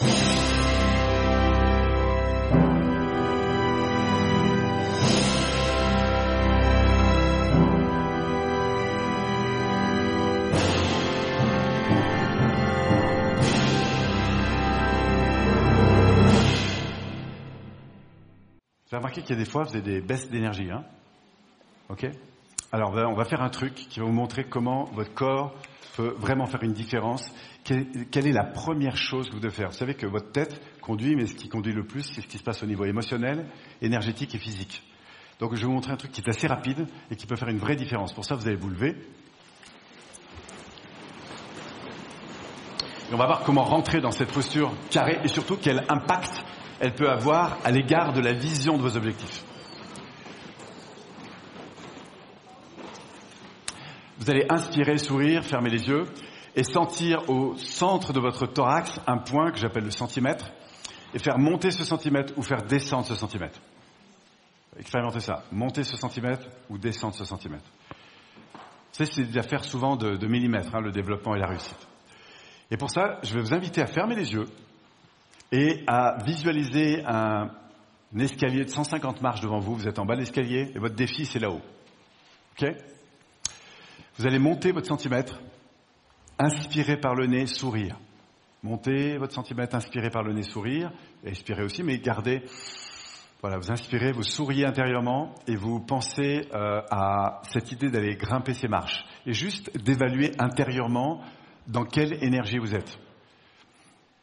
Avez remarqué qu'il y a des fois, vous avez des baisses d'énergie. Hein ok Alors, on va faire un truc qui va vous montrer comment votre corps peut vraiment faire une différence. Quelle est la première chose que vous devez faire? Vous savez que votre tête conduit, mais ce qui conduit le plus, c'est ce qui se passe au niveau émotionnel, énergétique et physique. Donc, je vais vous montrer un truc qui est assez rapide et qui peut faire une vraie différence. Pour ça, vous allez vous lever. Et on va voir comment rentrer dans cette posture carrée et surtout quel impact elle peut avoir à l'égard de la vision de vos objectifs. Vous allez inspirer, sourire, fermer les yeux et sentir au centre de votre thorax un point que j'appelle le centimètre et faire monter ce centimètre ou faire descendre ce centimètre. Expérimentez ça. Monter ce centimètre ou descendre ce centimètre. C'est des affaires souvent de, millimètres, hein, le développement et la réussite. Et pour ça, je vais vous inviter à fermer les yeux et à visualiser un, escalier de 150 marches devant vous. Vous êtes en bas de l'escalier et votre défi, c'est là-haut. OK? Vous allez monter votre centimètre, inspirer par le nez, sourire. Montez votre centimètre, inspirez par le nez, sourire, et aussi, mais gardez, voilà, vous inspirez, vous souriez intérieurement, et vous pensez euh, à cette idée d'aller grimper ces marches, et juste d'évaluer intérieurement dans quelle énergie vous êtes.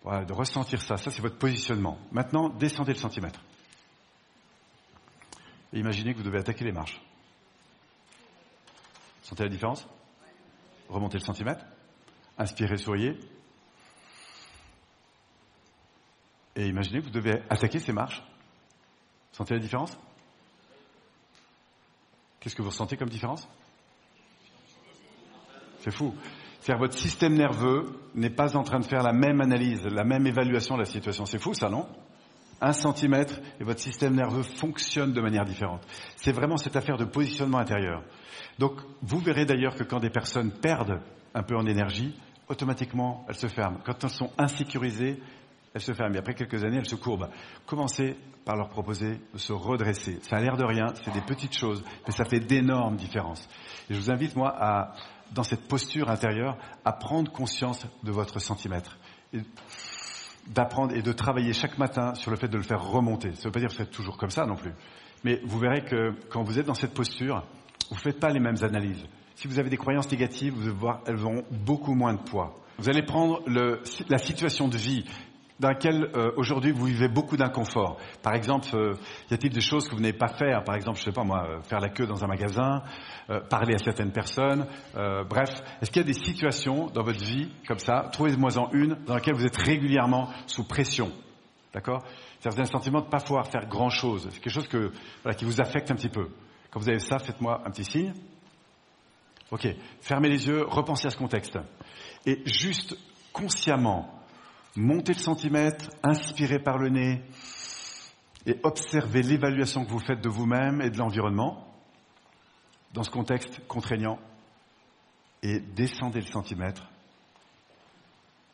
Voilà, de ressentir ça. Ça, c'est votre positionnement. Maintenant, descendez le centimètre. Et imaginez que vous devez attaquer les marches. Sentez la différence Remontez le centimètre. Inspirez, souriez. Et imaginez que vous devez attaquer ces marches. Sentez la différence Qu'est-ce que vous ressentez comme différence? C'est fou. C'est-à-dire votre système nerveux n'est pas en train de faire la même analyse, la même évaluation de la situation. C'est fou ça, non? Un centimètre et votre système nerveux fonctionne de manière différente. C'est vraiment cette affaire de positionnement intérieur. Donc vous verrez d'ailleurs que quand des personnes perdent un peu en énergie, automatiquement elles se ferment. Quand elles sont insécurisées, elles se ferment. Et après quelques années, elles se courbent. Commencez par leur proposer de se redresser. Ça a l'air de rien, c'est des petites choses, mais ça fait d'énormes différences. Et je vous invite, moi, à dans cette posture intérieure, à prendre conscience de votre centimètre. D'apprendre et de travailler chaque matin sur le fait de le faire remonter. Ça ne veut pas dire que vous êtes toujours comme ça non plus. Mais vous verrez que quand vous êtes dans cette posture, vous ne faites pas les mêmes analyses. Si vous avez des croyances négatives, elles auront beaucoup moins de poids. Vous allez prendre la situation de vie, dans laquelle euh, aujourd'hui vous vivez beaucoup d'inconfort. Par exemple, euh, y a-t-il des choses que vous n'avez pas faire Par exemple, je sais pas moi, euh, faire la queue dans un magasin, parler à certaines personnes. bref, est-ce qu'il y a des situations dans votre vie comme ça Trouvez-moi en une dans laquelle vous êtes régulièrement sous pression? D'accord? C'est un sentiment de ne pas pouvoir faire grand-chose. C'est quelque chose que, voilà, qui vous affecte un petit peu. Quand vous avez ça, faites-moi un petit signe. Ok. Fermez les yeux, repensez à ce contexte. Et juste consciemment, montez le centimètre, inspirez par le nez et observez l'évaluation que vous faites de vous-même et de l'environnement dans ce contexte contraignant et descendez le centimètre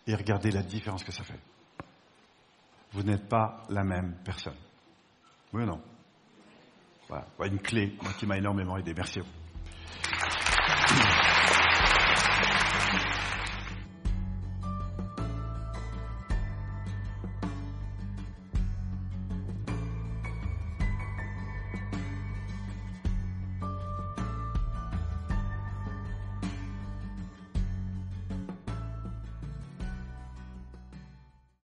et regardez la différence que ça fait. Vous n'êtes pas la même personne. Oui ou non? Voilà, une clé qui m'a énormément aidé. Merci à vous.